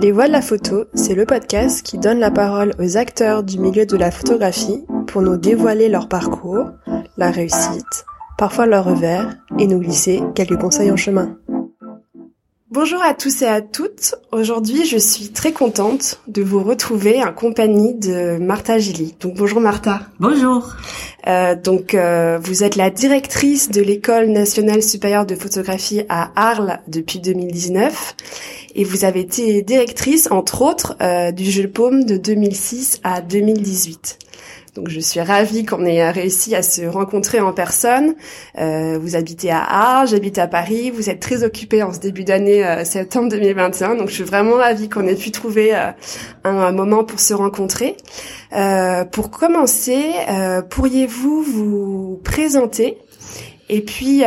Les Voix de la photo, c'est le podcast qui donne la parole aux acteurs du milieu de la photographie pour nous dévoiler leur parcours, la réussite, parfois leur revers, et nous glisser quelques conseils en chemin. Bonjour à tous et à toutes. Aujourd'hui, je suis très contente de vous retrouver en compagnie de Martha Gilly. Donc bonjour Martha. Bonjour. Euh, donc euh, vous êtes la directrice de l'école nationale supérieure de photographie à Arles depuis 2019 et vous avez été directrice entre autres euh, du Jeu Paume de 2006 à 2018. Donc je suis ravie qu'on ait réussi à se rencontrer en personne. Euh, vous habitez à Arles, j'habite à Paris. Vous êtes très occupés en ce début d'année euh, septembre 2021. Donc je suis vraiment ravie qu'on ait pu trouver euh, un, moment pour se rencontrer. Euh, pour commencer, pourriez-vous vous présenter et puis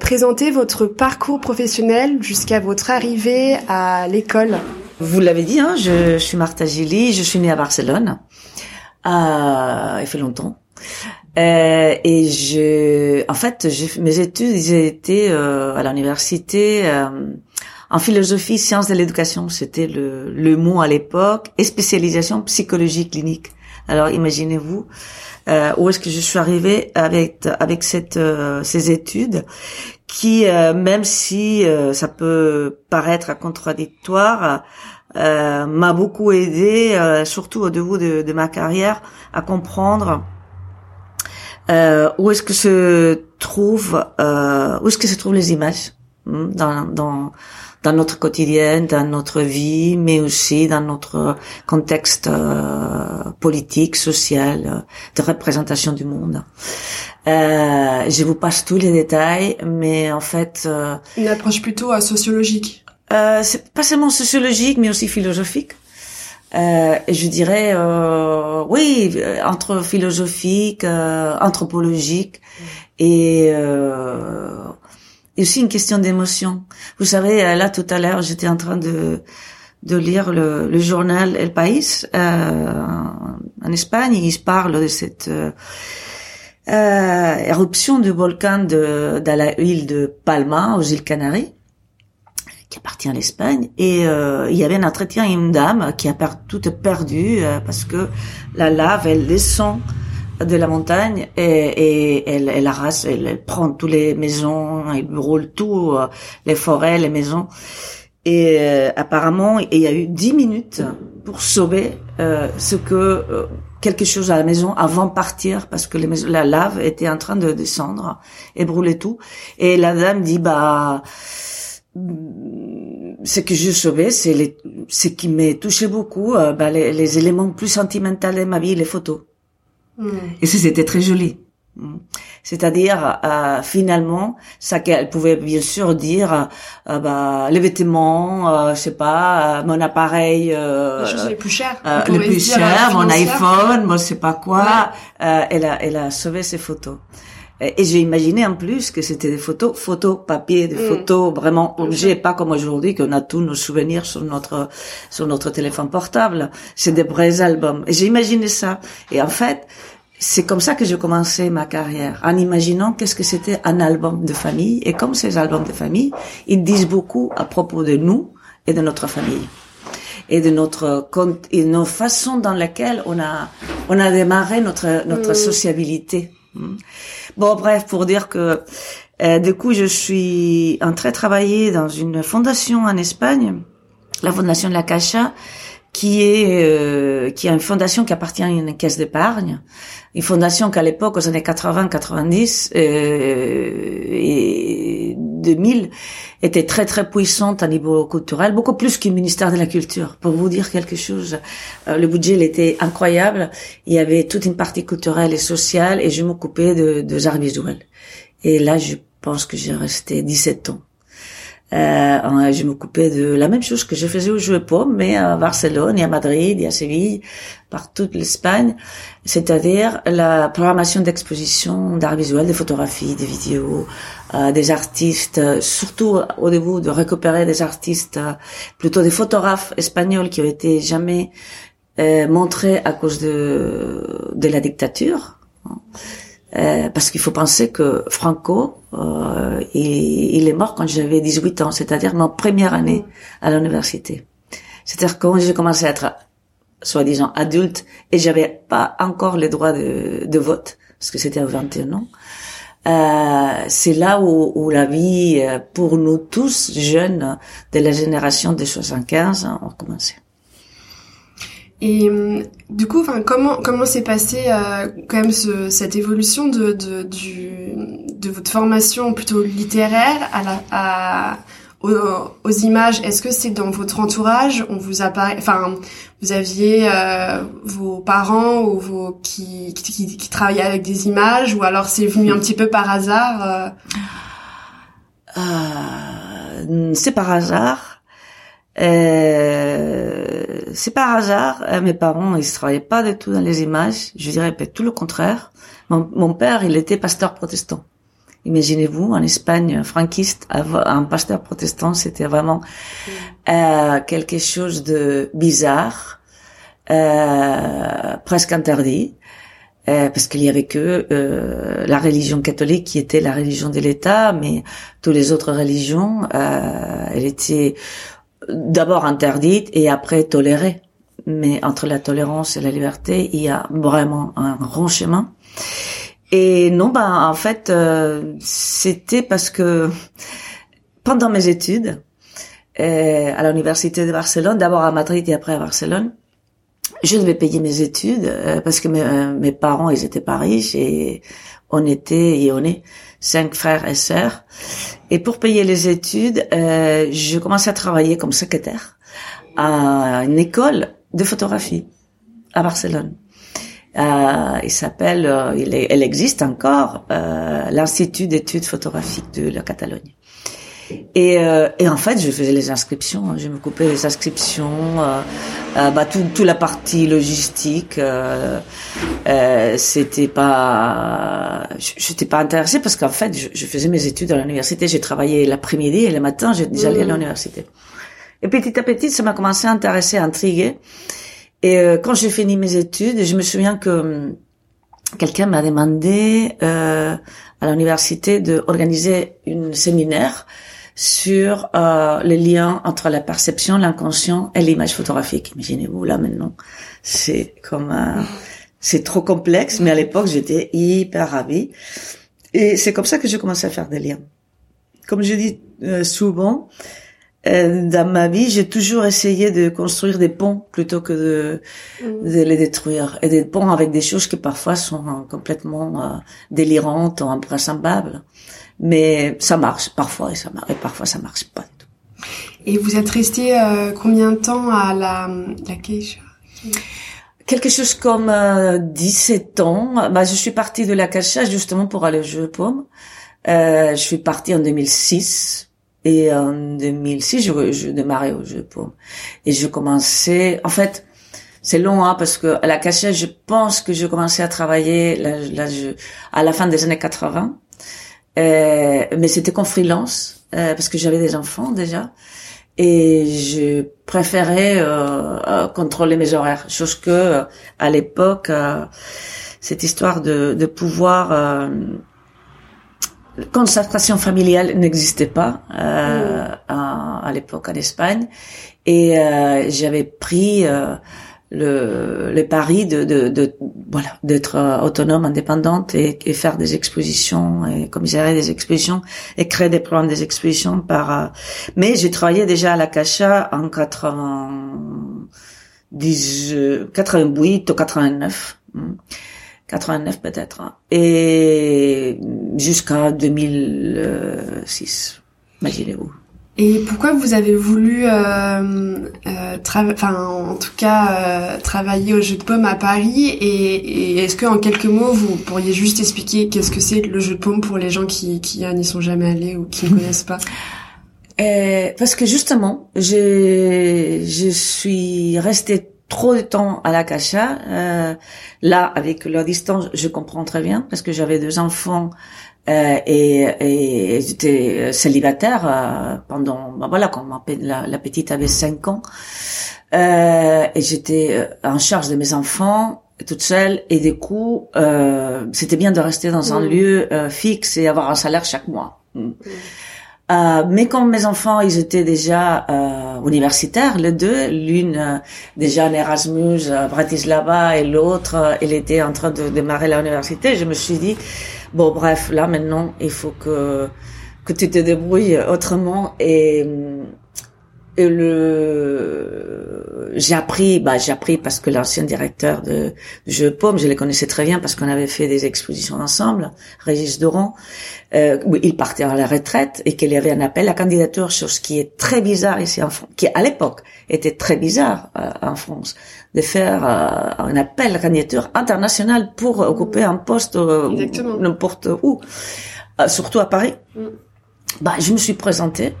présenter votre parcours professionnel jusqu'à votre arrivée à l'école? Vous l'avez dit, hein, je, je suis Martha Gilly, je suis née à Barcelone. Ah, il fait longtemps. Euh, et je, en fait, j'ai mes études, ils étaient euh, à l'université euh, en philosophie, sciences de l'éducation, c'était le, le mot à l'époque, et spécialisation psychologie clinique. Alors, imaginez-vous euh, où est-ce que je suis arrivée avec avec cette euh, ces études qui, euh, même si ça peut paraître contradictoire, euh, m'a beaucoup aidé, euh, surtout au début de, de, ma carrière, à comprendre euh, où est-ce que se trouve, euh, où est-ce que se trouvent les images hmm, dans, dans dans notre quotidien, dans notre vie, mais aussi dans notre contexte euh, politique, social, de représentation du monde. Je vous passe tous les détails, mais en fait... Une approche plutôt sociologique. Euh, c'est pas seulement sociologique, mais aussi philosophique. Euh, et je dirais, euh, oui, euh, entre philosophique, euh, anthropologique, et, euh, et aussi une question d'émotion. Vous savez, là tout à l'heure, j'étais en train de de lire le, le journal El País en Espagne. Il parle de cette éruption du volcan de, de la île de Palma, aux îles Canaries qui appartient à l'Espagne et euh, il y avait un entretien une dame qui a tout perdu euh, parce que la lave elle descend de la montagne et, et elle, elle arrase, elle, prend toutes les maisons, elle brûle tout, euh, les forêts, les maisons. Et apparemment, il y a eu dix minutes pour sauver ce que quelque chose à la maison avant de partir parce que les maisons, la lave était en train de descendre et brûler tout. Et la dame dit bah ce que je savais, c'est les, ce qui m'a touché beaucoup, euh, bah, les, les, éléments plus sentimentaux de ma vie, les photos. Et c'était très joli. Mm. C'est-à-dire, euh, finalement, ça qu'elle pouvait bien sûr dire, euh, bah, les vêtements, euh, je sais pas, mon appareil, les choses les plus chères, les plus chères, mon iPhone, moi je sais pas quoi. elle a, elle a sauvé ses photos. Et j'ai imaginé en plus que c'était des photos, photos papier, des mm. photos vraiment objets, pas comme aujourd'hui qu'on a tous nos souvenirs sur notre sur notre téléphone portable. C'est des vrais albums. Et j'ai imaginé ça. Et en fait, c'est comme ça que j'ai commencé ma carrière, en imaginant qu'est-ce que c'était un album de famille. Et comme ces albums de famille, ils disent beaucoup à propos de nous et de notre famille et de notre et de nos façons dans lesquelles on a on a démarré notre notre mm. sociabilité. Hmm. Bon, bref, pour dire que euh, du coup, je suis en train de travailler dans une fondation en Espagne, la fondation de la Caixa, qui est euh, qui est une fondation qui appartient à une caisse d'épargne, une fondation qu'à l'époque aux années 80-90 euh, et 2000 était très très puissante à niveau culturel, beaucoup plus qu'un ministère de la culture. Pour vous dire quelque chose, euh, le budget il était incroyable. Il y avait toute une partie culturelle et sociale, et je m'occupais de, de arts visuels. Et là, je pense que j'ai resté 17 ans. Euh, je m'occupais de la même chose que je faisais au Jeu Pomme, mais à Barcelone à Madrid à Séville, par toute l'Espagne, c'est-à-dire la programmation d'expositions d'art visuel, de photographies, des vidéos, euh, des artistes, surtout au début de récupérer des artistes, euh, plutôt des photographes espagnols qui ont été jamais euh, montrés à cause de, de la dictature. Euh, parce qu'il faut penser que Franco, euh, il, il, est mort quand j'avais 18 ans, c'est-à-dire ma première année à l'université. C'est-à-dire quand j'ai commencé à être soi-disant adulte et j'avais pas encore les droits de, de vote parce que c'était à 21 ans. Euh, c'est là où, où, la vie euh, pour nous tous jeunes de la génération des 75 a commencé. Et euh, du coup, enfin, comment comment s'est passé euh, quand même ce, cette évolution de de, du, de votre formation plutôt littéraire à la à aux, images, est-ce que c'est dans votre entourage? On vous a enfin, vous aviez euh, vos parents ou vos qui, qui, qui travaillaient avec des images, ou alors c'est venu un petit peu par hasard euh... Euh, C'est par hasard. Euh, c'est par hasard. Euh, mes parents, ils travaillaient pas du tout dans les images. Je dirais peut-être tout le contraire. Mon, père, il était pasteur protestant. Imaginez-vous, en Espagne franquiste, un pasteur protestant, c'était vraiment euh, quelque chose de bizarre, euh, presque interdit, euh, parce qu'il y avait que euh, la religion catholique qui était la religion de l'État, mais toutes les autres religions, euh, elle était d'abord interdite et après tolérée. Mais entre la tolérance et la liberté, il y a vraiment un grand chemin. Et non, ben en fait, euh, c'était parce que pendant mes études euh, à l'université de Barcelone, d'abord à Madrid et après à Barcelone, je devais payer mes études euh, parce que mes, parents ils étaient pas riches et on était et on est cinq frères et sœurs. Et pour payer les études, je commençais à travailler comme secrétaire à une école de photographie à Barcelone. Euh, il s'appelle, euh, il elle existe encore, euh, l'Institut d'études photographiques de la Catalogne. Et, euh, et, en fait, je faisais les inscriptions, hein. je me coupais les inscriptions, euh, bah, tout, toute la partie logistique. c'était pas, j'étais pas intéressée parce qu'en fait, je, je, faisais mes études à l'université. J'ai travaillé l'après-midi et le matin, j'allais à mmh. l'université. Et petit à petit, ça m'a commencé à intéresser, à intriguer. Et euh, quand j'ai fini mes études, je me souviens que hum, quelqu'un m'a demandé euh, à l'université d'organiser une séminaire sur euh, les liens entre la perception, l'inconscient et l'image photographique. Imaginez-vous là maintenant, c'est comme c'est trop complexe, mais à l'époque j'étais hyper ravie. Et c'est comme ça que j'ai commencé à faire des liens. Comme je dis euh, souvent, euh, dans ma vie, j'ai toujours essayé de construire des ponts plutôt que de, mm. de, les détruire. Et des ponts avec des choses qui parfois sont complètement euh, délirantes ou impraisemblables. Mais ça marche parfois et, ça marche, et parfois ça marche pas du tout. Et vous êtes resté euh, combien de temps à la, la Keisha? Quelque chose comme 17 ans. Bah, je suis partie de la Cacha justement pour aller au jeu de paume. je suis partie en 2006 et en 2006, je, je démarrais au jeu pour et je commençais. En fait, c'est long hein, parce que à la cachette, je pense que je commençais à travailler là, là je, à la fin des années 80, euh, mais c'était qu'en freelance euh, parce que j'avais des enfants déjà. Et je préférais euh, euh contrôler mes horaires, chose que euh, à l'époque cette histoire de, de pouvoir concertation familiale n'existait pas euh, mm. à, à l'époque en Espagne. Et euh, j'avais pris euh, le, le pari de, de, de voilà d'être euh, autonome, indépendante et, et, faire des expositions et commissaire des expositions et créer des programmes des expositions par. Euh, mais j'ai travaillé déjà à la Cacha en 90, 88 ou 89. 89 peut-être, hein. et jusqu'à 2006, imaginez-vous. Et pourquoi vous avez voulu, euh, euh, enfin en tout cas, euh, travailler au Jeu de Paume à Paris Et, et est-ce que en quelques mots, vous pourriez juste expliquer qu'est-ce que c'est le Jeu de Paume pour les gens qui, qui n'y sont jamais allés ou qui ne connaissent pas? Euh, Parce que justement, je, je suis restée trop de temps à la cacha. Euh, là, avec la distance, je comprends très bien parce que j'avais deux enfants euh, et, et j'étais célibataire euh, pendant, ben voilà, quand la, la, petite avait cinq ans. Euh, et j'étais euh, en charge de mes enfants toute seule et du coup euh, c'était bien de rester dans un mmh. lieu fixe et avoir un salaire chaque mois. Mmh. Euh, mais quand mes enfants, ils étaient déjà euh, universitaires, les deux. L'une déjà en Erasmus à Bratislava et l'autre, elle était en train de démarrer l'université. Je me suis dit, bon bref, là maintenant, il faut que que tu te débrouilles autrement. Et et le j'ai appris bah j'ai appris parce que l'ancien directeur de, de Jeux Paume je les connaissais très bien parce qu'on avait fait des expositions ensemble Régis Doran euh, il partait à la retraite et qu'il y avait un appel à candidature sur ce qui est très bizarre ici en France qui à l'époque était très bizarre euh, en France de faire euh, un appel à candidature international pour occuper un poste euh, n'importe où surtout à Paris mm. bah je me suis présentée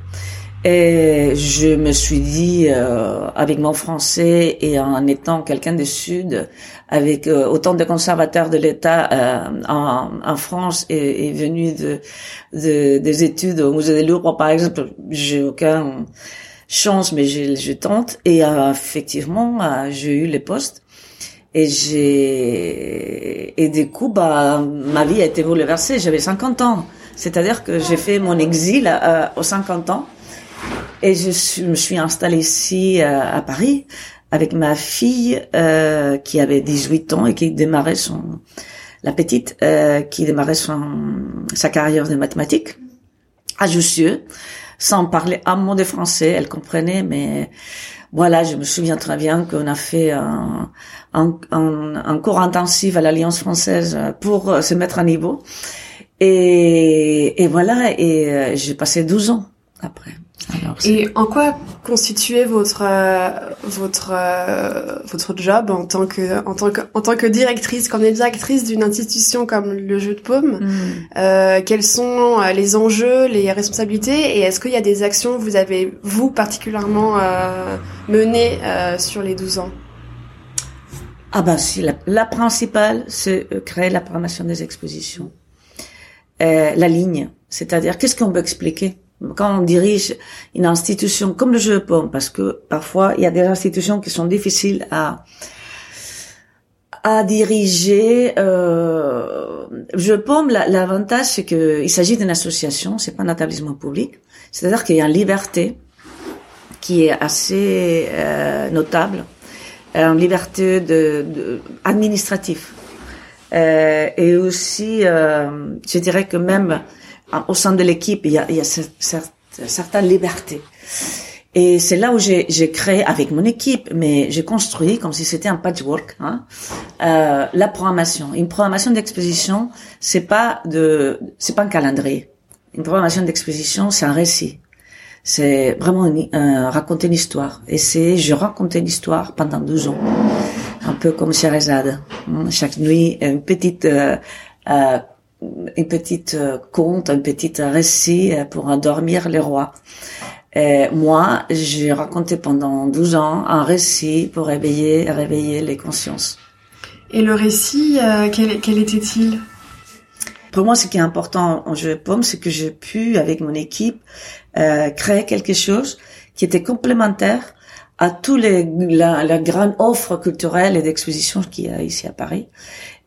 et je me suis dit, euh, avec mon français et en étant quelqu'un du Sud, avec euh, autant de conservateurs de l'État euh, en, en, France et, et venu de, de, des études au Musée des Louvre, par exemple, j'ai aucun chance, mais je, tente. Et euh, effectivement, euh, j'ai eu les postes. Et j'ai et du coup, bah, ma vie a été bouleversée. J'avais 50 ans, c'est-à-dire que j'ai fait mon exil aux 50 ans. Et je, me suis installée ici euh, à Paris avec ma fille euh, qui avait 18 ans et qui démarrait son la petite euh, qui démarrait son sa carrière de mathématiques à Jussieu sans parler un mot de français elle comprenait mais voilà je me souviens très bien qu'on a fait un, un, un, un cours intensif à l'Alliance française pour se mettre à niveau. Et, et voilà et j'ai passé 12 ans après et en quoi constituait votre euh, votre euh, votre job en tant que en tant que en tant que directrice, comme directrice d'une institution comme le Jeu de Paume mm. euh, Quels sont euh, les enjeux, les responsabilités, et est-ce qu'il y a des actions que vous avez vous particulièrement menées sur les 12 ans? Ah bah si, la, la principale, c'est créer la programmation des expositions, la ligne, c'est-à-dire qu'est-ce qu'on veut expliquer? Quand on dirige une institution comme le paume, parce que parfois il y a des institutions qui sont difficiles à à diriger. Euh, je paume, l'avantage c'est que il s'agit d'une association, c'est pas un établissement public. C'est-à-dire qu'il y a une liberté qui est assez euh, notable, une liberté de, de administrative. Euh, et aussi, euh, je dirais que même au sein de l'équipe, il y a, il y a certaines libertés. Et c'est là où j'ai créé avec mon équipe, mais j'ai construit comme si c'était un patchwork, hein, euh, la programmation. Une programmation d'exposition, c'est pas de, c'est pas un calendrier. Une programmation d'exposition, c'est un récit. C'est vraiment euh, raconter une histoire. Et c'est, je racontais l'histoire pendant 12 ans, un peu comme Sherazade. Chaque nuit, une petite euh, euh, une petite euh, conte, un petit récit euh, pour endormir les rois. Et moi, j'ai raconté pendant 12 ans un récit pour réveiller, réveiller les consciences. Et le récit, euh, quel, quel était-il? Pour moi, ce qui est important en jeu de paume, c'est que j'ai pu, avec mon équipe, euh, créer quelque chose qui était complémentaire à tous les la, la grande offre culturelle et d'exposition qu'il y a ici à Paris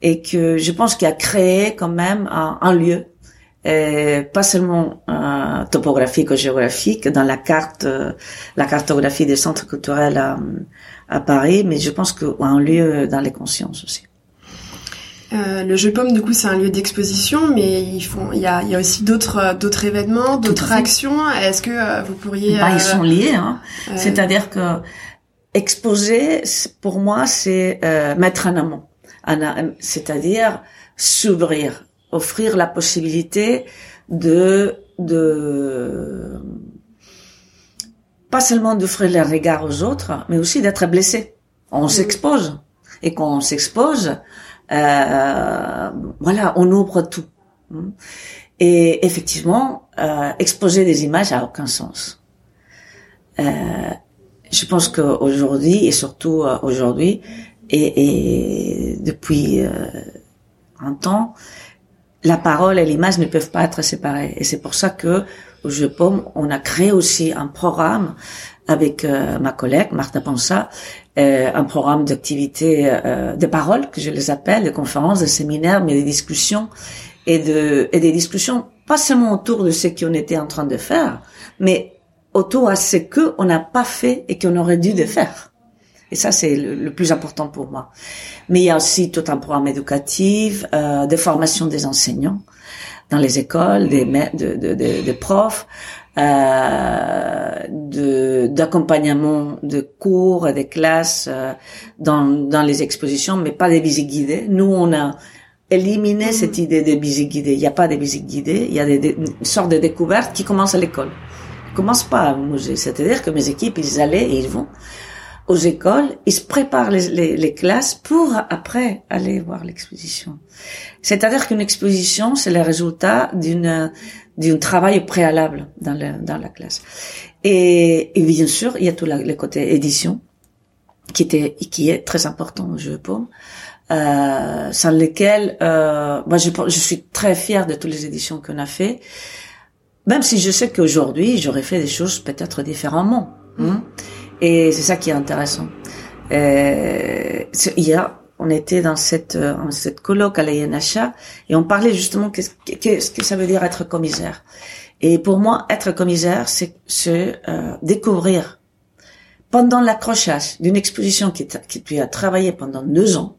et que je pense qu'il a créé quand même un, un lieu euh, pas seulement euh, topographique ou géographique dans la carte euh, la cartographie des centres culturels à, à Paris mais je pense qu'un lieu dans les consciences aussi euh, le jeu pomme, du coup, c'est un lieu d'exposition, mais ils font, il y a, il y a aussi d'autres, d'autres événements, d'autres actions. Est-ce que euh, vous pourriez bah, Ils sont liés, hein. C'est-à-dire que exposer, pour moi, c'est mettre en amont c'est-à-dire s'ouvrir, offrir la possibilité de de pas seulement d'offrir le regard aux autres, mais aussi d'être blessé. On s'expose et quand on s'expose, euh, voilà, on ouvre tout. Et effectivement, euh, exposer des images a aucun sens. Euh, je pense qu'aujourd'hui et surtout euh, aujourd'hui, et, et depuis euh, un temps, la parole et l'image ne peuvent pas être séparées. Et c'est pour ça que au Jeu Pomme, on a créé aussi un programme avec euh, ma collègue Martha Ponsa, euh, un programme d'activité euh, de parole que je les appelle, de conférences, de séminaires, mais des discussions et de et des discussions pas seulement autour de ce qu'on était en train de faire, mais autour à ce que on n'a pas fait et qu'on aurait dû de faire. Et ça, c'est le, plus important pour moi. Mais il y a aussi tout un programme éducatif, euh, de formation des enseignants dans les écoles, des, de, de, de, de profs, euh, de d'accompagnement de cours des classes euh, dans, dans les expositions, mais pas des visites guidées. Nous, on a éliminé cette idée de visites guidées. Il n'y a pas de visites guidées, il y a des, des, une sorte de découverte qui commence à l'école. Commence pas au musée. C'est-à-dire que mes équipes, ils allaient et ils vont aux écoles, ils se préparent les, les, les classes pour après aller voir l'exposition. C'est-à-dire qu'une exposition, c'est le résultat d'une d'un travail préalable dans, le, dans la classe. Et, et, bien sûr, il y a tout le côté édition qui était qui est très important au jeu paume, euh, sans lequel euh, moi je, je suis très fière de toutes les éditions qu'on a fait, même si je sais qu'aujourd'hui j'aurais fait des choses peut-être différemment. Hein. Et c'est ça qui est intéressant. Euh, a, on était dans cette, euh, dans cette colloque à l'INHA et on parlait justement qu'est-ce ce que ça veut dire être commissaire. Et pour moi, être commissaire, c'est euh, découvrir pendant l'accrochage d'une exposition qui, qui tu as travaillé pendant deux ans,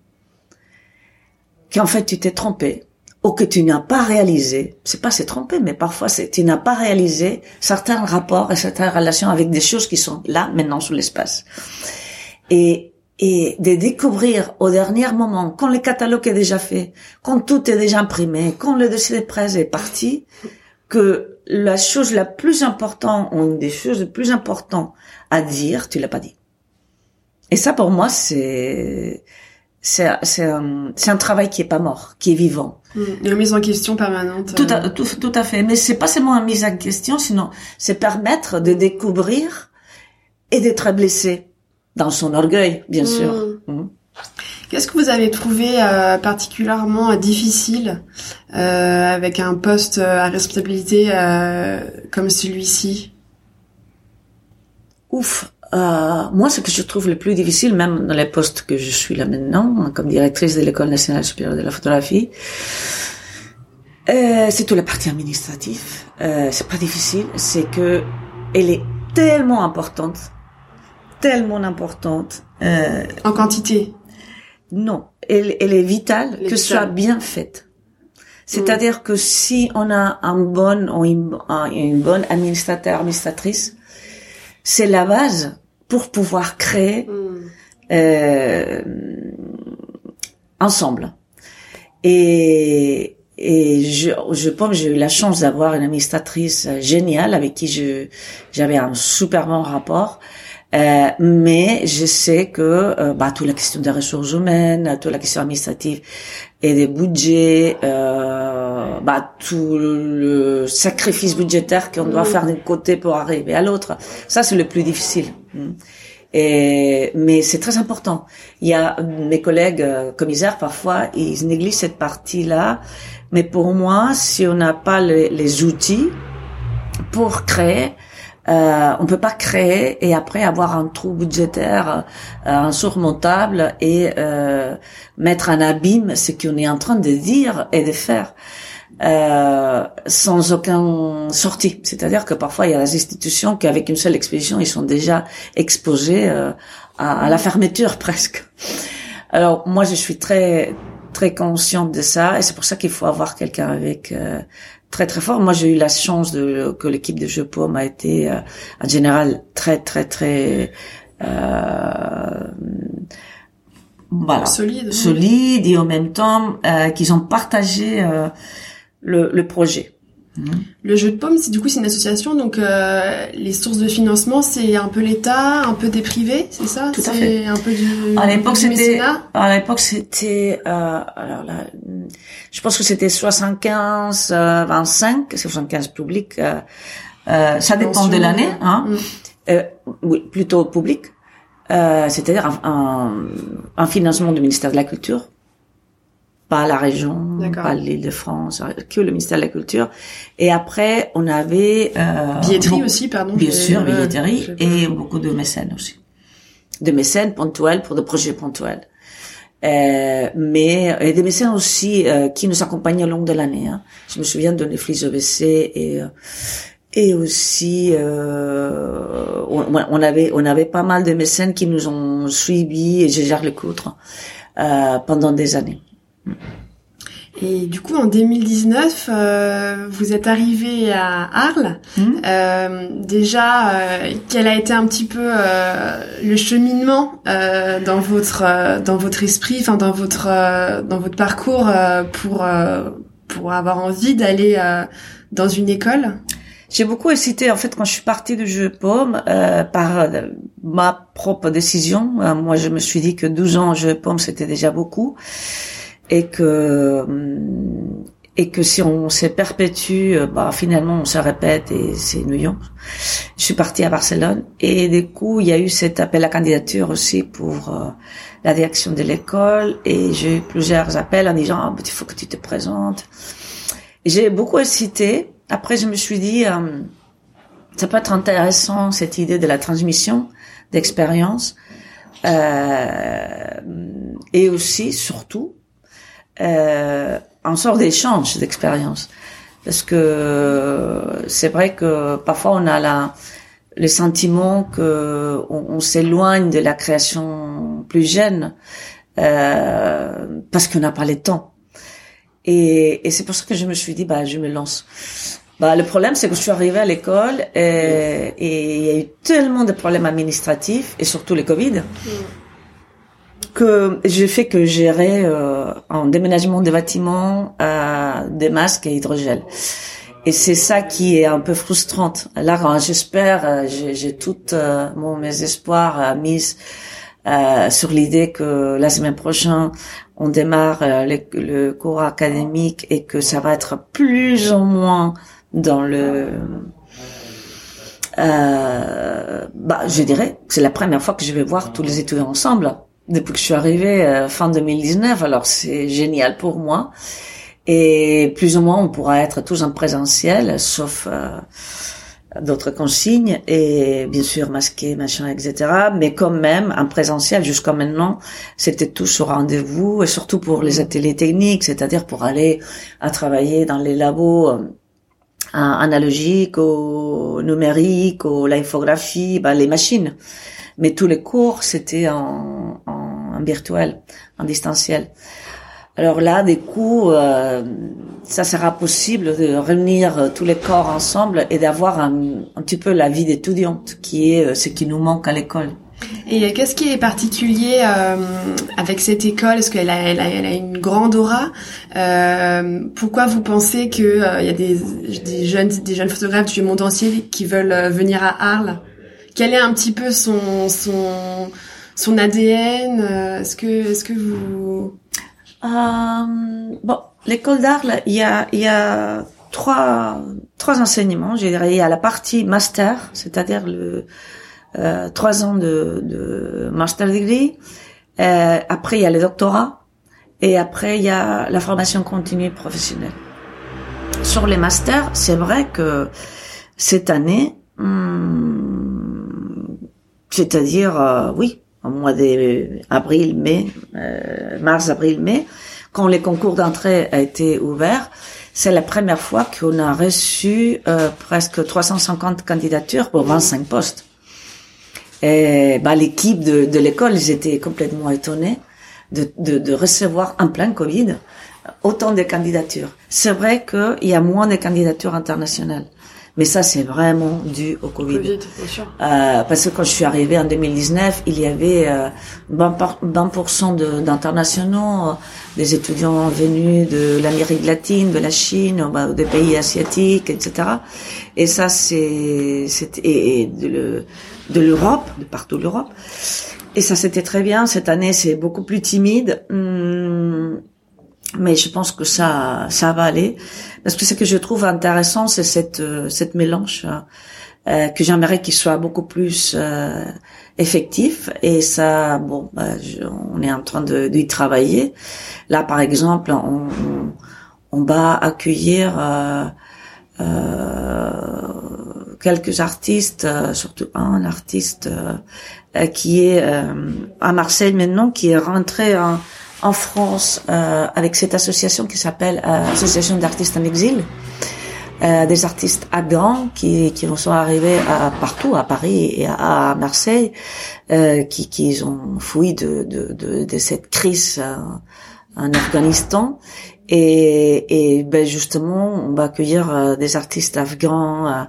qu'en fait tu t'es trompé, ou que tu n'as pas réalisé, c'est pas c'est trompé, mais parfois c'est tu n'as pas réalisé certains rapports et certaines relations avec des choses qui sont là maintenant sous l'espace. Et et de découvrir au dernier moment, quand le catalogue est déjà fait, quand tout est déjà imprimé, quand le dossier de presse est parti, que la chose la plus importante, ou une des choses les plus importantes à dire, tu l'as pas dit. Et ça, pour moi, c'est, c'est, c'est un, c'est un travail qui est pas mort, qui est vivant. Mmh. Une mise en question permanente. Tout à, tout, tout à fait. Mais c'est pas seulement une mise en question, sinon c'est permettre de découvrir et d'être blessé dans son orgueil, bien mmh. sûr. Mmh. Qu'est-ce que vous avez trouvé euh, particulièrement difficile euh, avec un poste à responsabilité euh, comme celui-ci? Ouf, euh, moi, ce que je trouve le plus difficile, même dans les postes que je suis là maintenant, comme directrice de l'École nationale supérieure de la photographie, euh, c'est toute la partie administrative. Euh, c'est pas difficile, c'est que elle est tellement importante, tellement importante. Euh, en quantité Non, elle, elle est vitale que ce soit bien faite. C'est-à-dire que si on a un bon, une, une bonne administrateur, administratrice, c'est la base pour pouvoir créer mm. euh, ensemble. Et, et je, je pense que j'ai eu la chance d'avoir une administratrice géniale avec qui je j'avais un super bon rapport. Euh, mais je sais que euh, bah, toute la question des ressources humaines, toute la question administrative et des budgets, euh, bah, tout le sacrifice budgétaire qu'on doit mm. faire d'un côté pour arriver à l'autre, ça c'est le plus difficile. Mm. Et, mais c'est très important. Il y a mes collègues euh, commissaires parfois ils négligent cette partie-là, mais pour moi, si on n'a pas les, les outils pour créer, euh, on peut pas créer et après avoir un trou budgétaire euh, insurmontable et euh, mettre en abîme ce qu'on est en train de dire et de faire. Euh, sans aucun sortie. C'est-à-dire que parfois il y a des institutions qu'avec une seule expédition ils sont déjà exposés euh, à, à, la fermeture presque. Alors moi je suis très très consciente de ça et c'est pour ça qu'il faut avoir quelqu'un avec euh, très très fort. Moi, j'ai eu la chance de que l'équipe de Jeux Paume a été euh, en général très très très euh, voilà solide, solide et en même temps euh, qu'ils ont partagé euh, le, le projet. Le jeu de pommes, c'est du coup c'est une association, donc euh, les sources de financement, c'est un peu l'État, un peu des privés, c'est ça? Tout à fait. Un peu du. À l'époque, c'était. À l'époque, c'était. Euh, alors là, je pense que c'était 75, euh, 25, 75 public. Euh, euh, ça dépend de l'année, hein. Mm. Euh, oui, plutôt public. C'est-à-dire un, un, un financement du ministère de la Culture pas la région, pas l'île de France, que le ministère de la Culture. Et après, on avait... Euh, billetterie aussi, pardon. Bien sûr, billetterie, et beaucoup de mécènes aussi. De mécènes ponctuels pour des projets ponctuels. Euh, mais et des mécènes aussi euh, qui nous accompagnent au long de l'année. Hein. Je me souviens de Netflix OVC et, euh, et aussi euh, on, avait on avait pas mal de mécènes qui nous ont suivis et je gère le coutre euh, pendant des années. Et du coup, en 2019, euh, vous êtes arrivé à Arles. Mmh. Euh, déjà, euh, quel a été un petit peu euh, le cheminement euh, dans votre dans votre esprit, enfin dans votre dans votre parcours pour pour avoir envie d'aller dans une école? J'ai beaucoup hésité en fait quand je suis partie du jeu pomme euh, par ma propre décision. moi, je me suis dit que 12 ans jeu pomme c'était déjà beaucoup et que et que si on se perpétue, euh, bah finalement on se répète et c'est ennuyant. Je suis partie à Barcelone et du coup il y a eu cet appel à candidature aussi pour euh, la direction de l'école et j'ai eu plusieurs appels en disant ah, il faut que tu te présentes. J'ai beaucoup hésité. Après je me suis dit euh, ça peut être intéressant cette idée de la transmission d'expérience et aussi surtout euh, en sorte d'échange d'expérience. Parce que c'est vrai que parfois on a la, le sentiment que on, s'éloigne de la création plus jeune euh, parce qu'on n'a pas le temps. Et, et c'est pour ça que je me suis dit bah je me lance. Bah le problème c'est que je suis arrivée à l'école et, et il y a eu tellement de problèmes administratifs et surtout le Covid. Mm que j'ai fait que gérer euh, en déménagement des bâtiments euh, des masques et hydrogel. Et c'est ça qui est un peu frustrante. Là, j'espère, euh, j'ai tout euh, mon mes espoirs euh, mis sur l'idée que la semaine prochaine on démarre le, le, cours académique et que ça va être plus ou moins dans le bah, je dirais, c'est la première fois que je vais voir tous les étudiants ensemble depuis que je suis arrivée euh, fin 2019. Alors c'est génial pour moi. Et plus ou moins, on pourra être tous en présentiel, sauf euh, d'autres consignes et bien sûr masqué, machin, etc. Mais quand même, en présentiel jusqu'à maintenant, c'était tout sur rendez-vous et surtout pour les ateliers techniques, c'est-à-dire pour aller à travailler dans les labos euh, analogiques, au numérique, au l'infographie, ben, les machines. Mais tous les cours, c'était en, virtuel, en distanciel. Alors là, des coups, euh, ça sera possible de réunir tous les corps ensemble et d'avoir un, un, petit peu la vie d'étudiante, qui est euh, ce qui nous manque à l'école. Et qu'est-ce qui est particulier euh, avec cette école? Est-ce qu'elle a, elle a, elle a, une grande aura? Euh, Pourquoi vous pensez qu'il euh, y a des, des, jeunes, des jeunes photographes du monde entier qui veulent euh, venir à Arles? Quel est un petit peu son son son ADN euh, Est-ce que est-ce que vous euh, bon l'école d'art il y a y a trois trois enseignements je dirais. Il y a la partie master c'est-à-dire le euh, trois ans de, de master degree. Euh, après il y a le doctorat. Et après il y a la formation continue professionnelle. Sur les masters c'est vrai que cette année hum, c'est-à-dire, euh, oui, au mois d'avril, mai, euh, mars, avril, mai, quand les concours d'entrée a été ouverts, c'est la première fois qu'on a reçu euh, presque 350 candidatures pour 25 postes. Et bah, l'équipe de, de l'école, ils étaient complètement étonnés de, de, de recevoir en plein Covid autant de candidatures. C'est vrai qu'il y a moins de candidatures internationales. Mais ça, c'est vraiment dû au Covid. Covid sûr. Euh, parce que quand je suis arrivée en 2019, il y avait euh, 20%, d'internationaux, euh, des étudiants venus de l'Amérique latine, de la Chine, bah, des pays asiatiques, etc. Et ça, c'est, et, de, de l'Europe, de partout l'Europe. Et ça, c'était très bien. Cette année, c'est beaucoup plus timide. Hum, mais je pense que ça ça va aller parce que ce que je trouve intéressant c'est cette euh, cette mélange euh, que j'aimerais qu'il soit beaucoup plus euh, effectif. Et ça bon bah, on est en train de d'y travailler. Là par exemple on on, va accueillir euh, euh, quelques artistes surtout un artiste qui est à Marseille maintenant qui est rentré en en France euh, avec cette association qui s'appelle euh, Association d'artistes en exil. euh, des artistes afghans qui, qui sont arrivés à, partout, à Paris et à, Marseille, euh, qui, qui ont fui de, de, de, de cette crise euh, en Afghanistan. Et, et ben justement, on va accueillir euh, des artistes afghans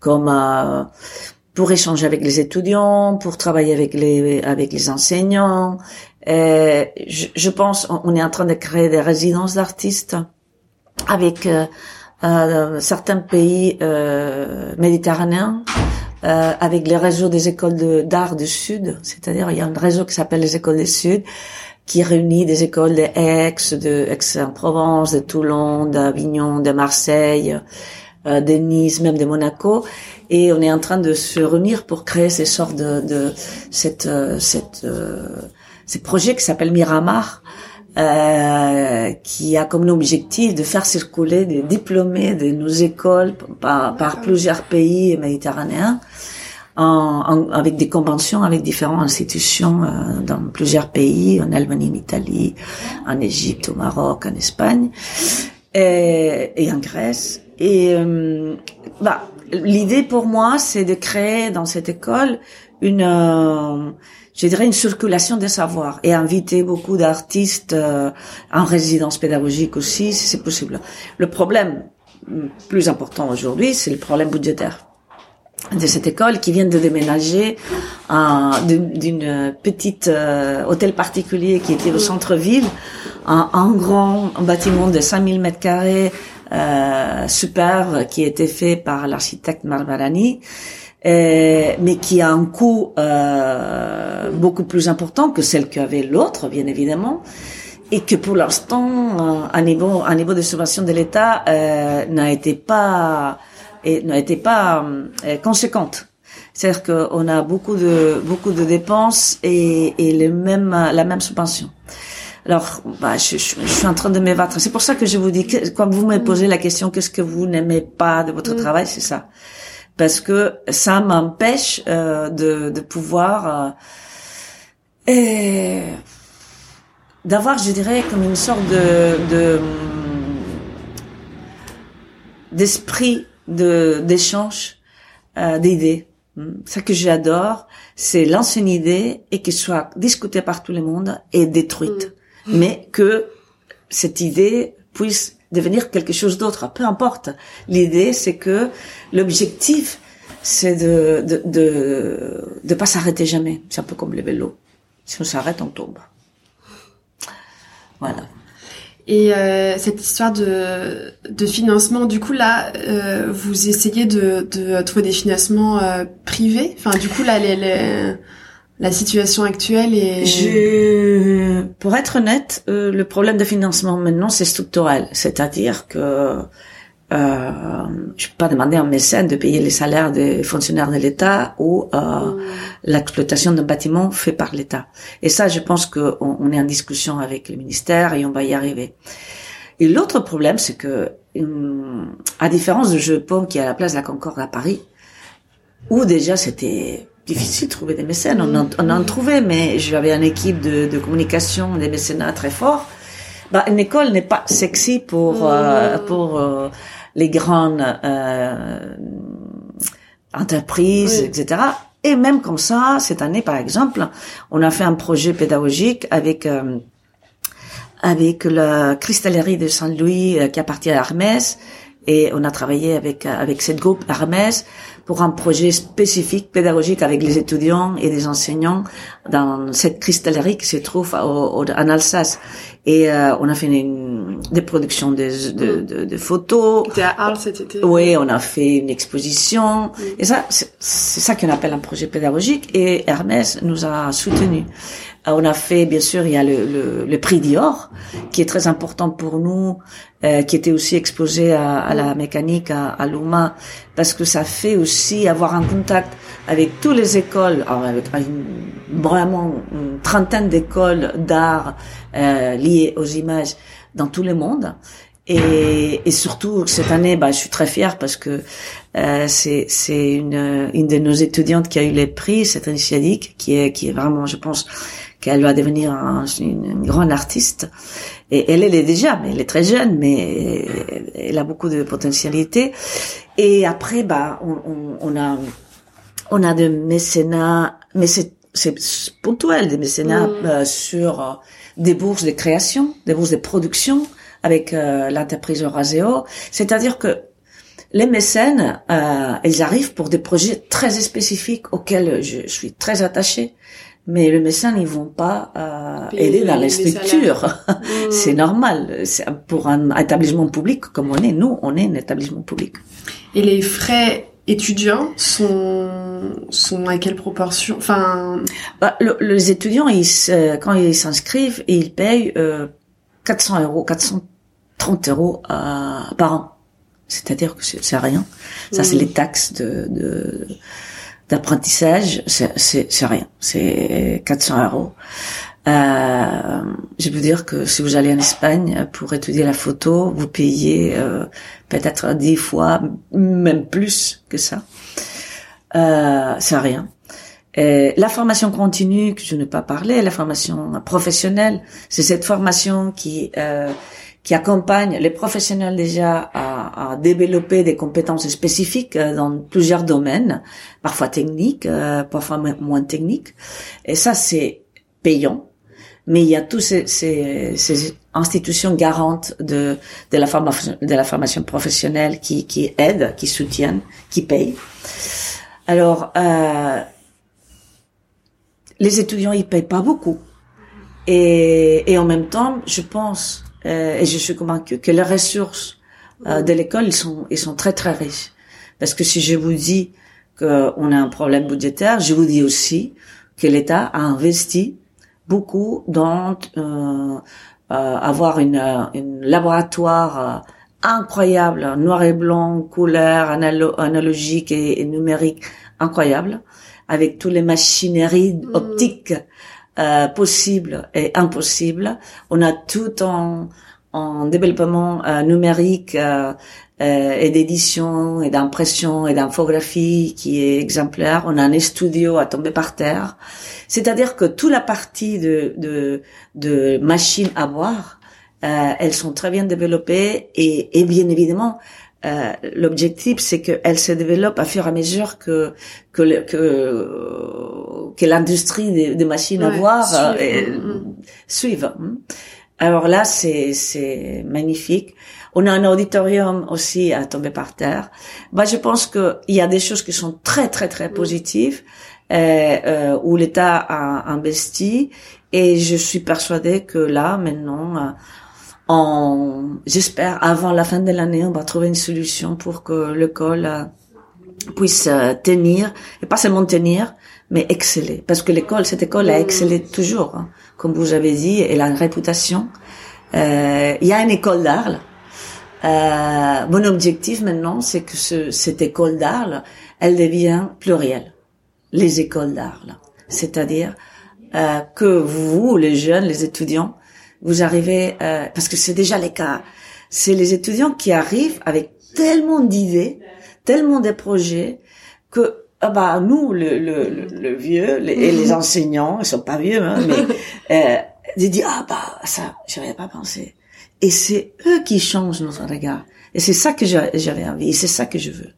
comme pour échanger avec les étudiants, pour travailler avec les avec les enseignants. Et je, je pense on est en train de créer des résidences d'artistes avec euh, certains pays euh, méditerranéens, euh, avec les réseaux des écoles d'art du Sud, c'est-à-dire il y a un réseau qui s'appelle les écoles du Sud, qui réunit des écoles de Aix, de Aix-en-Provence, de Toulon, d'Avignon, de Marseille, euh, de Nice, même de Monaco, et on est en train de se réunir pour créer ces sortes de, de cette, euh, cette, euh, ces projets qui s'appellent Miramar, euh, qui a comme objectif de faire circuler des diplômés de nos écoles par, par plusieurs pays méditerranéens, en, en, avec des conventions avec différentes institutions euh, dans plusieurs pays, en Allemagne, en Italie, en Égypte, au Maroc, en Espagne et, et en Grèce. Et euh, bah, l'idée pour moi, c'est de créer dans cette école une euh, je dirais une circulation des savoirs et inviter beaucoup d'artistes euh, en résidence pédagogique aussi, si c'est possible. Le problème plus important aujourd'hui, c'est le problème budgétaire de cette école qui vient de déménager d'une petite euh, hôtel particulier qui était au centre-ville, un, grand bâtiment de 5000 mètres carrés euh, super qui a été fait par l'architecte Marmarani euh, mais qui a un coût euh, beaucoup plus important que celle qu'avait l'autre, bien évidemment, et que pour l'instant, euh, niveau, à niveau de subvention de l'État, euh, n'a été pas, n'a été pas conséquente. C'est-à-dire qu'on a beaucoup de beaucoup de dépenses et, et les mêmes la même subvention. Alors, bah, je, je, je, suis en train de m'évatrer. C'est pour ça que je vous dis, que, quand vous me posez la question, qu'est-ce que vous n'aimez pas de votre mm. travail, c'est ça parce que ça m'empêche euh, de, de, pouvoir euh, d'avoir, je dirais, comme une sorte de, d'esprit de d'échange euh, d'idées. Ce que j'adore, c'est lancer une idée et qu'elle soit discutée par tout le monde et détruite, mm. mais que cette idée puisse devenir quelque chose d'autre. Peu importe. L'idée, c'est que l'objectif, c'est de de, de de pas s'arrêter jamais. C'est un peu comme le vélo. Si on s'arrête, on tombe. Voilà. Et euh, cette histoire de, de financement, du coup là, euh, vous essayez de, de trouver des financements euh, privés? Enfin, du coup là, les, les la situation actuelle est... Je... Pour être honnête, euh, le problème de financement maintenant, c'est structurel. C'est-à-dire que euh, je peux pas demander à un mécène de payer les salaires des fonctionnaires de l'État ou euh, mm. l'exploitation d'un bâtiment fait par l'État. Et ça, je pense qu'on on est en discussion avec le ministère et on va y arriver. Et l'autre problème, c'est que, à différence de Jepon qui est à la place de la Concorde à Paris, où déjà c'était difficile de trouver des mécènes. On en, on en trouvait, mais j'avais une équipe de, de communication, des mécénats très forts. Bah, une école n'est pas sexy pour euh, mm. pour euh, les grandes euh, entreprises, etc. Et même comme ça, cette année, par exemple, on a fait un projet pédagogique avec euh, avec la cristallerie de Saint-Louis euh, qui appartient à Hermès et on a travaillé avec avec cette groupe Hermès pour un projet spécifique pédagogique avec les étudiants et les enseignants dans cette cristallerie qui se trouve au, en Alsace. Et euh, on a fait une, des productions de, de, de, de photos. C'était à Arles cet été. Oui, on a fait une exposition. Et ça, c'est ça qu'on appelle un projet pédagogique. Et Hermès nous a soutenus. Euh, on a fait, bien sûr, il y a le, le, le prix Dior, qui est très important pour nous, euh, qui était aussi exposé à, à la mécanique, à, à l'UMA, parce que ça fait aussi avoir un contact avec toutes les écoles, avec vraiment une trentaine d'écoles d'art euh, liées aux images dans tout le monde. Et, et surtout cette année, bah, je suis très fière parce que euh, c'est une une de nos étudiantes qui a eu les prix, cette initiative qui est qui est vraiment, je pense, qu'elle va devenir une, grande artiste. Et elle, elle est déjà, mais elle est très jeune, mais elle a beaucoup de potentialité. Et après, bah, on, on, on a on a des mécénats, mais c'est c'est ponctuel des mécénats mm. euh, sur euh, des bourses de création, des bourses de production avec euh, l'entreprise Euraseo. C'est-à-dire que les mécènes, euh, ils arrivent pour des projets très spécifiques auxquels je, suis très attachée. Mais les mécènes, ils vont pas euh, aider dans les, structures. Mm. c'est normal. Pour un établissement public comme on est, nous, on est un établissement public. Et les frais étudiants sont sont à quelle proportion? Enfin, bah, les étudiants, ils, quand ils s'inscrivent, ils payent euh, 400 euros, 430 euros euh, par an. C'est-à-dire que c'est rien. Ça, c'est les taxes de d'apprentissage. C'est rien. C'est 400 euros. Euh, je peux dire que si vous allez en Espagne pour étudier la photo, vous payez euh, peut-être dix fois, même plus que ça. Euh, c'est rien. Et la formation continue, que je n'ai pas parlé, la formation professionnelle, c'est cette formation qui euh, qui accompagne les professionnels déjà à, à, développer des compétences spécifiques euh, dans plusieurs domaines, parfois techniques, euh, parfois moins techniques. Et ça, c'est payant mais il y a tous ces, ces, ces institutions garantes de, de, la formation, de la formation professionnelle qui, qui aident, qui soutiennent, qui payent. Alors, euh, les étudiants, ils payent pas beaucoup. Et, et en même temps, je pense, et je suis convaincue que les ressources euh, de l'école, ils sont, ils sont très, très riches. Parce que si je vous dis qu'on a un problème budgétaire, je vous dis aussi que l'État a investi beaucoup dans euh, euh, avoir une, euh, une laboratoire incroyable, noir et blanc, couleur, analogique et, numérique incroyable, avec toutes les machineries mm. optiques euh, possibles et impossibles. On a tout en, en développement numérique euh, et d'édition et d'impression et d'infographie qui est exemplaire. On a un studio à tomber par terre. C'est-à-dire que toute la partie de, de, de machines à boire, euh, elles sont très bien développées et, et bien évidemment, euh, l'objectif, c'est qu'elle se développe à fur et à mesure que que que, que l'industrie des, machines à boire suive. Euh, mm, mm. Alors là, c'est c'est magnifique. On a un auditorium aussi à tomber par terre. Bah, je pense qu'il y a des choses qui sont très très très positives euh, euh, où l'État a investi et je suis persuadée que là maintenant, euh, j'espère avant la fin de l'année, on va trouver une solution pour que l'école euh, puisse euh, tenir et pas seulement tenir, mais exceller. Parce que l'école, cette école a excellé toujours, hein, comme vous avez dit, elle a une réputation. Euh, il y a une école d'art euh, mon objectif maintenant, c'est que ce, cette école d'art, elle devient plurielle. Les écoles d'art, c'est-à-dire euh, que vous, les jeunes, les étudiants, vous arrivez, euh, parce que c'est déjà les cas, c'est les étudiants qui arrivent avec tellement d'idées, tellement de projets que ah bah nous le, le, le, vieux les, et les enseignants ils sont pas vieux hein, mais euh, ils disent ah bah ça j'avais pas pensé et c'est eux qui changent notre regard. Et c'est ça que j'avais envie, et c'est ça que je veux.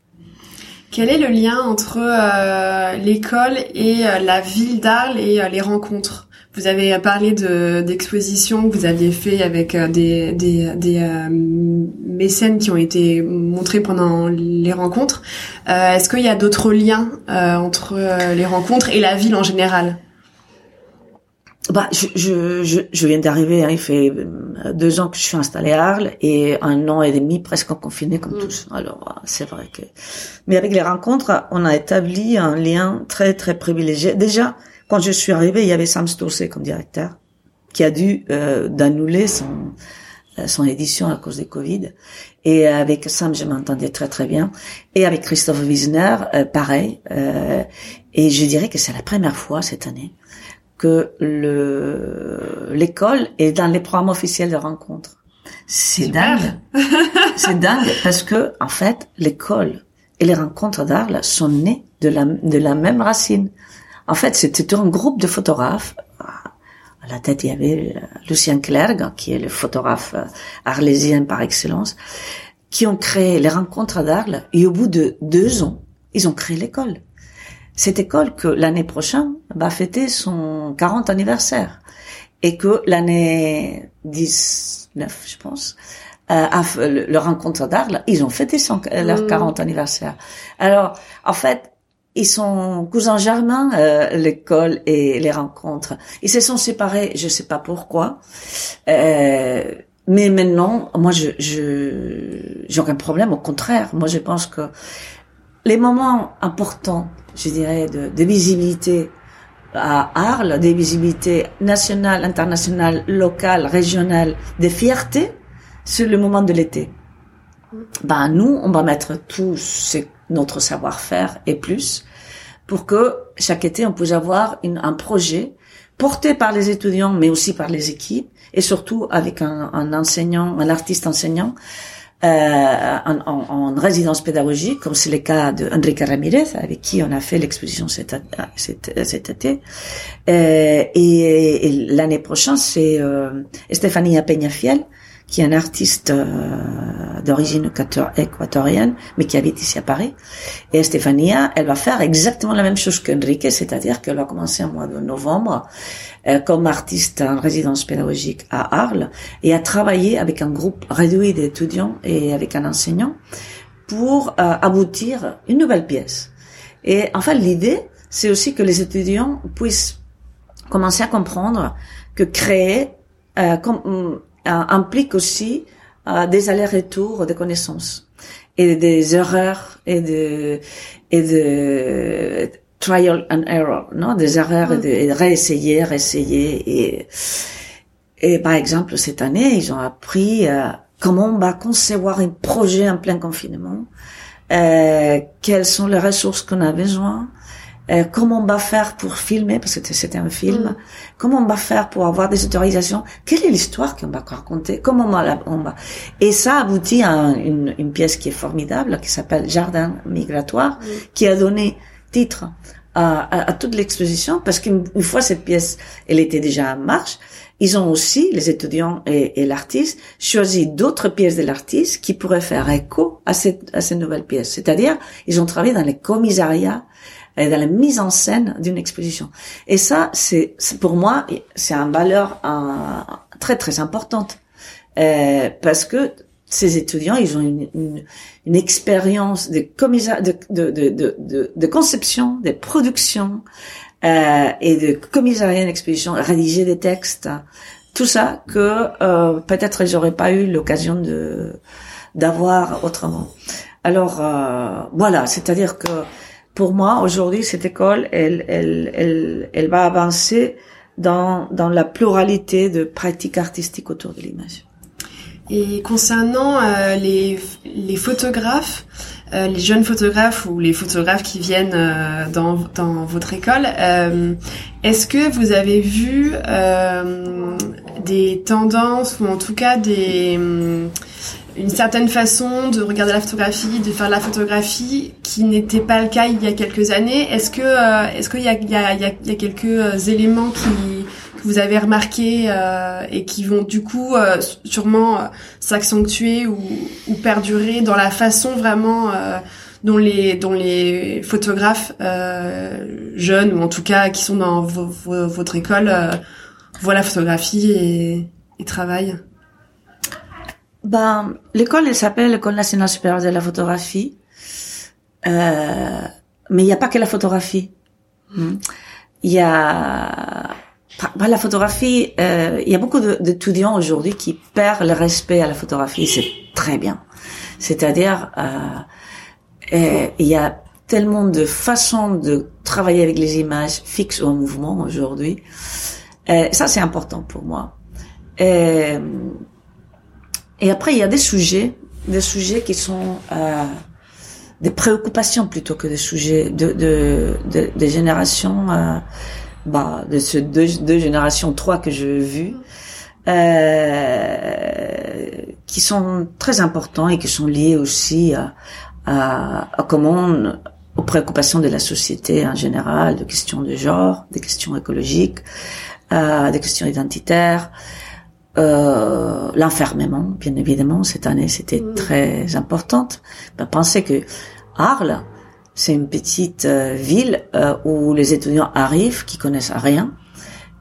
Quel est le lien entre euh, l'école et euh, la ville d'Arles et euh, les rencontres? Vous avez parlé de d'expositions que vous aviez fait avec des des, des mécènes qui ont été montrés pendant les rencontres. Est-ce qu'il y a d'autres liens entre les rencontres et la ville en général? Bah, je, je, je, viens d'arriver, hein, il fait euh, deux ans que je suis installée à Arles et un an et demi presque en confiné comme mm. tous. Alors, euh, c'est vrai que... Mais avec les rencontres, on a établi un lien très, très privilégié. Déjà, quand je suis arrivée, il y avait Sam Storsey comme directeur qui a dû euh, d'annuler son, euh, son édition à cause des Covid. Et avec Sam, je m'entendais très très bien. Et avec Christophe Wiesner, pareil. et je dirais que c'est la première fois cette année que le l'école est dans les programmes officiels de rencontre. C'est dingue. c'est dingue parce que en fait, l'école et les rencontres d'Arles sont nées de la de la même racine. En fait, c'était un groupe de photographes. À la tête, il y avait euh, Lucien Clergue, qui est le photographe euh, arlésien par excellence, qui ont créé les rencontres d'Arles. Et au bout de deux ans, ils ont créé l'école. Cette école que l'année prochaine va fêter son 40 anniversaire et que l'année 19, je pense, euh, le, le, rencontre d'Arles, ils ont fêté son, leur 40 mmh. anniversaire. Alors, en fait, ils sont cousins germains, euh, l'école et les rencontres. Ils se sont séparés, je sais pas pourquoi. Euh, mais maintenant, moi, je, je, j'ai aucun problème. Au contraire, moi, je pense que les moments importants, je dirais, de, de visibilité à Arles, des visibilités nationales, internationales, locales, régionales, des fiertés, c'est le moment de l'été. Ben, nous, on va mettre tout notre savoir-faire et plus pour que chaque été, on puisse avoir une, un projet porté par les étudiants, mais aussi par les équipes, et surtout avec un, un enseignant, un artiste enseignant, euh, en, en, résidence pédagogique, comme c'est le cas de Enrique Ramirez, avec qui on a fait l'exposition cet, cet, cet, été. Euh, et, l'année prochaine, c'est euh, Estefania Peñafiel, qui est un artiste euh, d'origine équatorienne, mais qui habite ici à Paris. Et Stefania, elle va faire exactement la même chose qu'Enrique, c'est-à-dire qu'elle va commencer en mois de novembre euh, comme artiste en résidence pédagogique à Arles et à travailler avec un groupe réduit d'étudiants et avec un enseignant pour euh, aboutir une nouvelle pièce. Et enfin, l'idée, c'est aussi que les étudiants puissent commencer à comprendre que créer euh, comme, implique aussi euh, des allers-retours de connaissances et des erreurs et de et de trial and error, non, des erreurs et, de, et de réessayer, réessayer et et par exemple cette année ils ont appris euh, comment on va concevoir un projet en plein confinement, euh, quelles sont les ressources qu'on a besoin, euh, comment on va faire pour filmer, parce que c'était un film, mm. comment on va faire pour avoir des autorisations, quelle est l'histoire qu'on va raconter, comment on va, Et ça aboutit à une, une, pièce qui est formidable, qui s'appelle Jardin migratoire, mm. qui a donné titre à, à, toute l'exposition, parce qu'une fois cette pièce, elle était déjà en marche, ils ont aussi, les étudiants et, et l'artiste, choisi d'autres pièces de l'artiste qui pourraient faire écho à cette, à cette nouvelle pièce. C'est-à-dire, ils ont travaillé dans les commissariats dans la mise en scène d'une exposition. Et ça, c'est pour moi, c'est une valeur très très importante euh, parce que ces étudiants, ils ont une, une, une expérience de, de, de, de, de, de conception, de production euh, et de commissariat d'exposition, rédiger des textes, tout ça que euh, peut-être j'aurais pas eu l'occasion de d'avoir autrement. Alors euh, voilà, c'est-à-dire que pour moi, aujourd'hui, cette école, elle, elle, elle, elle va avancer dans, dans la pluralité de pratiques artistiques autour de l'image. Et concernant euh, les, les photographes, euh, les jeunes photographes ou les photographes qui viennent euh, dans, dans votre école, euh, est-ce que vous avez vu des tendances ou en tout cas des une certaine façon de regarder la photographie, de faire la photographie, qui n'était pas le cas il y a quelques années. Est-ce que euh, est-ce qu'il y a, il y, a, il y a quelques euh, éléments qui que vous avez remarqués euh, et qui vont du coup euh, sûrement s'accentuer ou, ou, perdurer dans la façon vraiment dont les dont les photographes jeunes ou en tout cas qui sont dans votre école voient la photographie et, et travaillent. Ben, l'école, elle s'appelle l'École nationale supérieure de la photographie. Euh, mais il n'y a pas que la photographie. Hmm. Il y a pas la photographie. Euh, il y a beaucoup d'étudiants aujourd'hui qui perdent le respect à la photographie. C'est très bien. C'est-à-dire, euh, il y a tellement de façons de travailler avec les images fixes ou en mouvement aujourd'hui. Euh, ça, c'est important pour moi. Euh, et après, il y a des sujets, des sujets qui sont euh, des préoccupations plutôt que des sujets de, de, de, de générations, euh, bah, de ces deux, deux générations, trois que j'ai vues. euh, qui sont très importants et qui sont liés aussi à, à, à comment aux préoccupations de la société en général, de questions de genre, des questions écologiques, euh, des questions identitaires, euh, l'enfermement, bien évidemment, cette année, c'était Mm. très importante. Ben, pensez que Arles, c'est une petite euh, ville euh, où les étudiants arrivent, qui connaissent rien,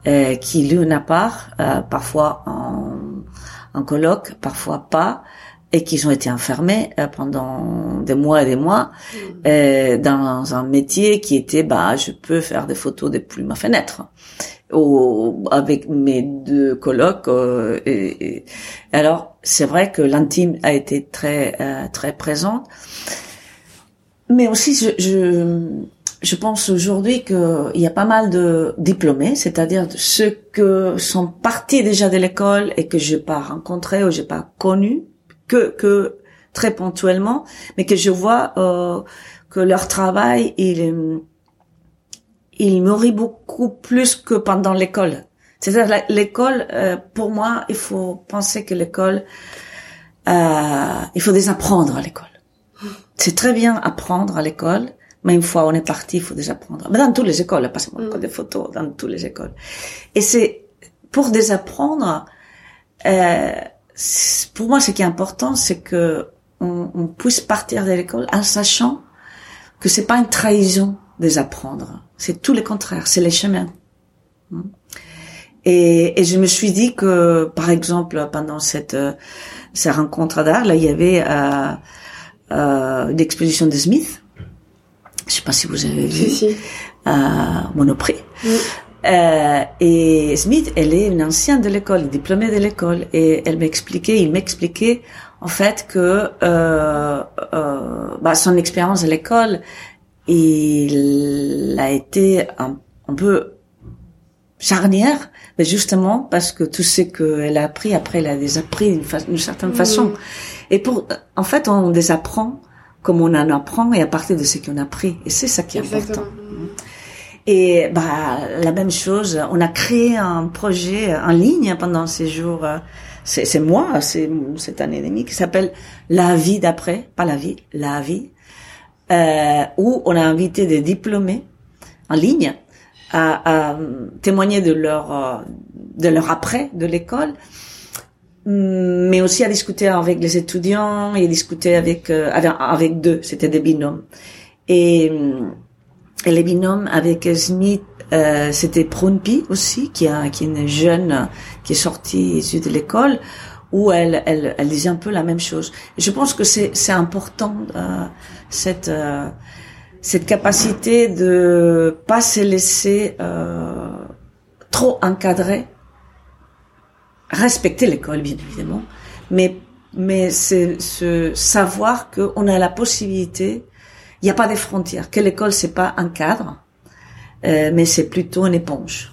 euh, qui louent un appart, euh, parfois en, en colloque, parfois pas, et qui ont été enfermés euh, pendant des mois et des mois euh, dans un métier qui était, bah, je peux faire des photos depuis ma fenêtre ou avec mes deux colocs. euh, et, et- alors, c'est vrai que l'intime a été très euh, très présente, mais aussi je je, je pense aujourd'hui qu'il y a pas mal de diplômés, c'est-à-dire ceux que sont partis déjà de l'école et que j'ai pas rencontré ou j'ai pas connu que que très ponctuellement, mais que je vois euh, que leur travail il est il nourrit beaucoup plus que pendant l'école. C'est-à-dire l'école, euh, pour moi, il faut penser que l'école, euh, il faut désapprendre à l'école. C'est très bien apprendre à l'école, mais une fois on est parti, il faut désapprendre. Mais dans toutes les écoles, pas seulement l'école des photos, dans toutes les écoles. Et c'est pour désapprendre. Euh, pour moi, ce qui est important, c'est que on, on puisse partir de l'école en sachant que c'est pas une trahison désapprendre. C'est tout le contraire, c'est les chemins. Hmm. Et, et je me suis dit que, par exemple, pendant cette euh, ces rencontres d'art, là, il y avait euh, euh, une exposition de Smith. Je sais pas si vous avez vu Si, si. euh, Monoprix. Euh, et Smith, elle est une ancienne de l'école, diplômée de l'école, et elle m'expliquait, il m'expliquait en fait que euh, euh, bah, son expérience à l'école, il a été un, un peu charnière, mais justement parce que tout ce qu'elle a appris après, elle a désappris d'une fa- certaine Mm. façon. Et pour, en fait, on désapprend comme on en apprend et à partir de ce qu'on a appris. Et c'est ça qui est Exactement. important. Et bah la même chose, on a créé un projet en ligne pendant ces jours, euh, c'est c'est moi, c'est cette année et demie qui s'appelle La vie d'après, pas la vie, la vie, euh, où on a invité des diplômés en ligne à, témoigner de leur euh, de leur après de l'école, mais aussi à discuter avec les étudiants et discuter avec euh, avec, deux, c'était des binômes. Et et les binômes avec Smith, euh, c'était Prunpi aussi, qui, qui est une jeune qui est sortie issue de l'école, où elle, elle, elle disait un peu la même chose. Je pense que c'est, c'est important euh, cette euh, cette capacité de pas se laisser euh, trop encadrer, respecter l'école bien évidemment, mais mais c'est ce savoir qu'on a la possibilité il n'y a pas de frontières, que l'école c'est pas un cadre, euh, mais c'est plutôt une éponge.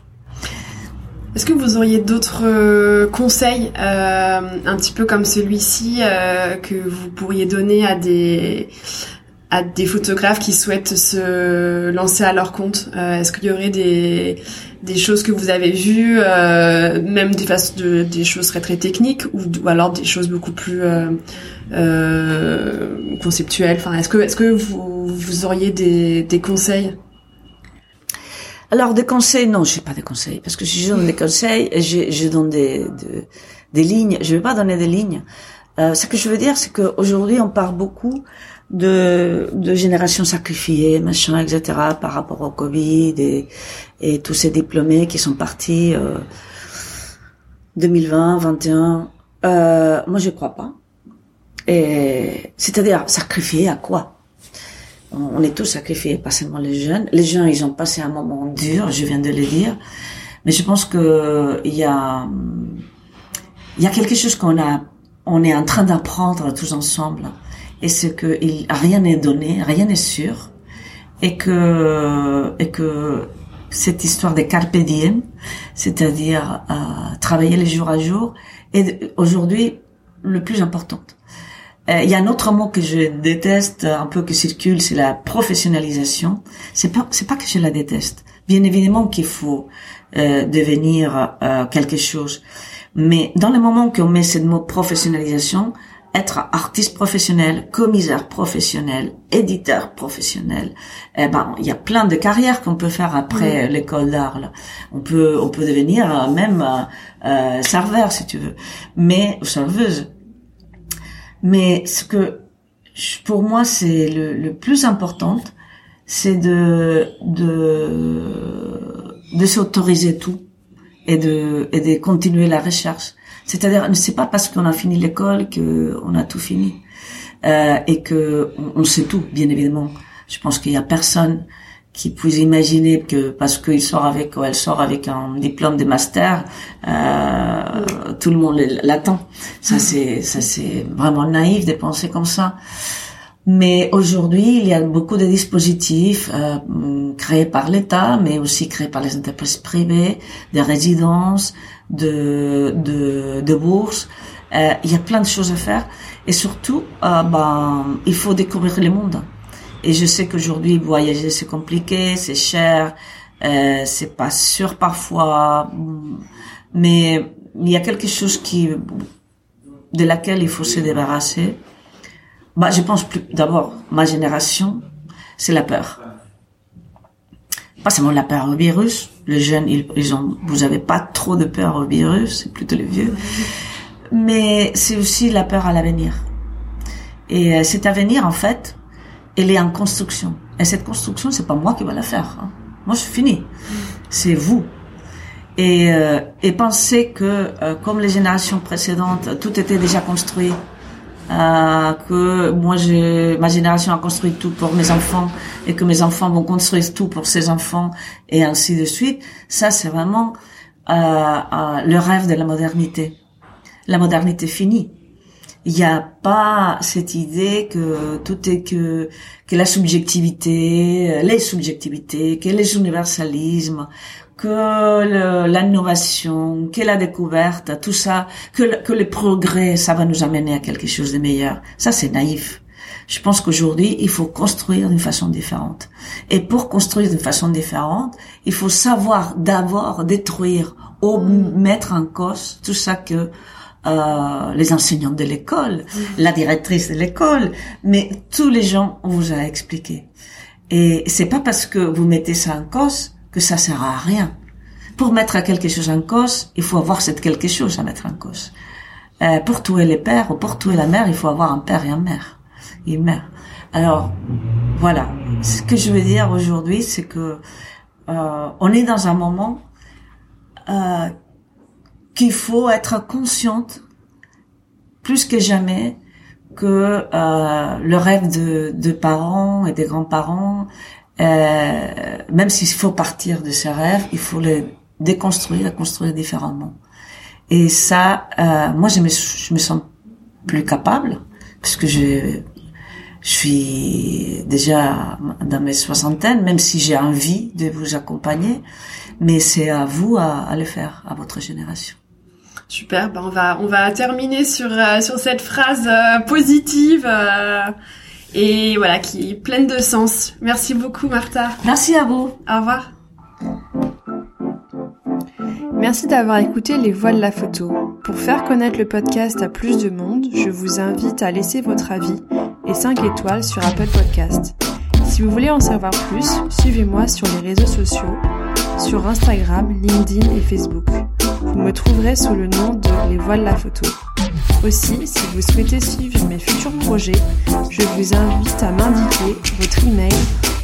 Est-ce que vous auriez d'autres euh, conseils, euh, un petit peu comme celui-ci, que vous pourriez donner à des à des photographes qui souhaitent se lancer à leur compte? Est-ce qu'il y aurait des des choses que vous avez vues, même des choses très très techniques, ou alors des choses beaucoup plus euh, conceptuelles Enfin, est-ce que est-ce que vous vous auriez des des conseils? Alors des conseils, non, je n'ai pas de conseils parce que si je donne des conseils, je, je donne des, de- des lignes. Je vais pas donner des lignes. Euh, ce que je veux dire, c'est qu'aujourd'hui, on parle beaucoup de, de générations sacrifiées, machin, etc., par rapport au Covid et, et tous ces diplômés qui sont partis euh, 2020, 21. Euh, moi, je crois pas. C'est-à-dire sacrifier à quoi? On est tous sacrifiés, pas seulement les jeunes. Les jeunes, ils ont passé un moment dur, je viens de le dire. Mais je pense que il y a, quelque chose qu'on a, on est en train d'apprendre tous ensemble. Et c'est que rien n'est donné, rien n'est sûr. Et que, et que cette histoire des carpe diem, c'est-à-dire euh, travailler les jours à jour, est aujourd'hui le plus important. Euh, Il y a un autre mot que je déteste, un peu que circule, c'est la professionnalisation. C'est pas, c'est pas que je la déteste. Bien évidemment qu'il faut euh, devenir euh, quelque chose, Mais dans le moment qu'on met ce mot professionnalisation, être artiste professionnel, commissaire professionnel, éditeur professionnel, eh ben il y a plein de carrières qu'on peut faire après l'école d'art. On peut on peut devenir euh, même euh, euh, serveur si tu veux, mais ou serveuse. Mais ce que pour moi c'est le, le plus important, c'est de de de s'autoriser tout et de et de continuer la recherche c'est-à-dire, c'est pas parce qu'on a fini l'école que on a tout fini euh, et que on, sait tout, bien évidemment. Je pense qu'il y a personne qui puisse imaginer que parce qu'il sort avec ou elle sort avec un diplôme de master, euh, tout le monde l'attend. Ça c'est ça c'est vraiment naïf de penser comme ça. Mais aujourd'hui, il y a beaucoup de dispositifs euh, créés par l'État, mais aussi créés par les entreprises privées, des résidences, de, de, de bourses. Euh, il y a plein de choses à faire. Et surtout, euh, ben, il faut découvrir le monde. Et je sais qu'aujourd'hui, voyager, c'est compliqué, c'est cher, euh, c'est pas sûr parfois. Mais il y a quelque chose qui, de laquelle il faut se débarrasser. Bah, je pense plus, d'abord, ma génération, c'est la peur. Pas seulement la peur au virus, les jeunes, ils, ont, vous avez pas trop de peur au virus, c'est plutôt les vieux. Mais c'est aussi la peur à l'avenir. Et euh, cet avenir, en fait, elle est en construction. Et cette construction, c'est pas moi qui va la faire. Hein. Moi, je suis fini. C'est vous. Et, euh, et penser que, euh, comme les générations précédentes, tout était déjà construit euh, que moi, je, ma génération a construit tout pour mes enfants et que mes enfants vont construire tout pour ses enfants et ainsi de suite. Ça, c'est vraiment euh, euh, le rêve de la modernité. La modernité finie. Il n'y a pas cette idée que tout est que que la subjectivité, les subjectivités, que les universalismes, que l'innovation, que la découverte, tout ça, que que le progrès, ça va nous amener à quelque chose de meilleur. Ça, c'est naïf. Je pense qu'aujourd'hui, il faut construire d'une façon différente. Et pour construire d'une façon différente, il faut savoir d'abord détruire ou mettre en cause tout ça que euh, les enseignants de l'école, la directrice de l'école, mais tous les gens on vous a expliqué. Et c'est pas parce que vous mettez ça en cause que ça sert à rien. Pour mettre quelque chose en cause, il faut avoir cette quelque chose à mettre en cause. Euh, pour tuer les pères ou pour tuer la mère, il faut avoir un père et une mère. Une mère. Alors, voilà. Ce que je veux dire aujourd'hui, c'est que euh, on est dans un moment euh, qu'il faut être consciente plus que jamais que euh, le rêve de, de parents et des grands-parents euh, même s'il faut partir de ses rêves, il faut les déconstruire et construire différemment. Et ça, euh, moi, je me, je me sens plus capable parce que je, je suis déjà dans mes soixantaines, même si j'ai envie de vous accompagner, mais c'est à vous à, à, le faire, à votre génération. Super, ben on va on va terminer sur euh, sur cette phrase euh, positive. Euh, et voilà, qui est pleine de sens. Merci beaucoup, Martha. Merci à vous. Au revoir. Merci d'avoir écouté Les Voix de la photo. Pour faire connaître le podcast à plus de monde, je vous invite à laisser votre avis et 5 étoiles sur Apple Podcast. Si vous voulez en savoir plus, suivez-moi sur les réseaux sociaux, sur Instagram, LinkedIn et Facebook. Vous me trouverez sous le nom de Les Voix de la photo. Aussi, si vous souhaitez suivre mes futurs projets, je vous invite à m'indiquer votre email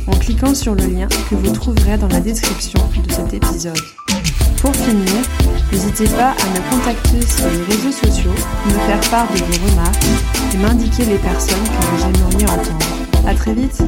en cliquant sur le lien que vous trouverez dans la description de cet épisode. Pour finir, n'hésitez pas à me contacter sur les réseaux sociaux, me faire part de vos remarques et m'indiquer les personnes que vous aimeriez entendre. À très vite!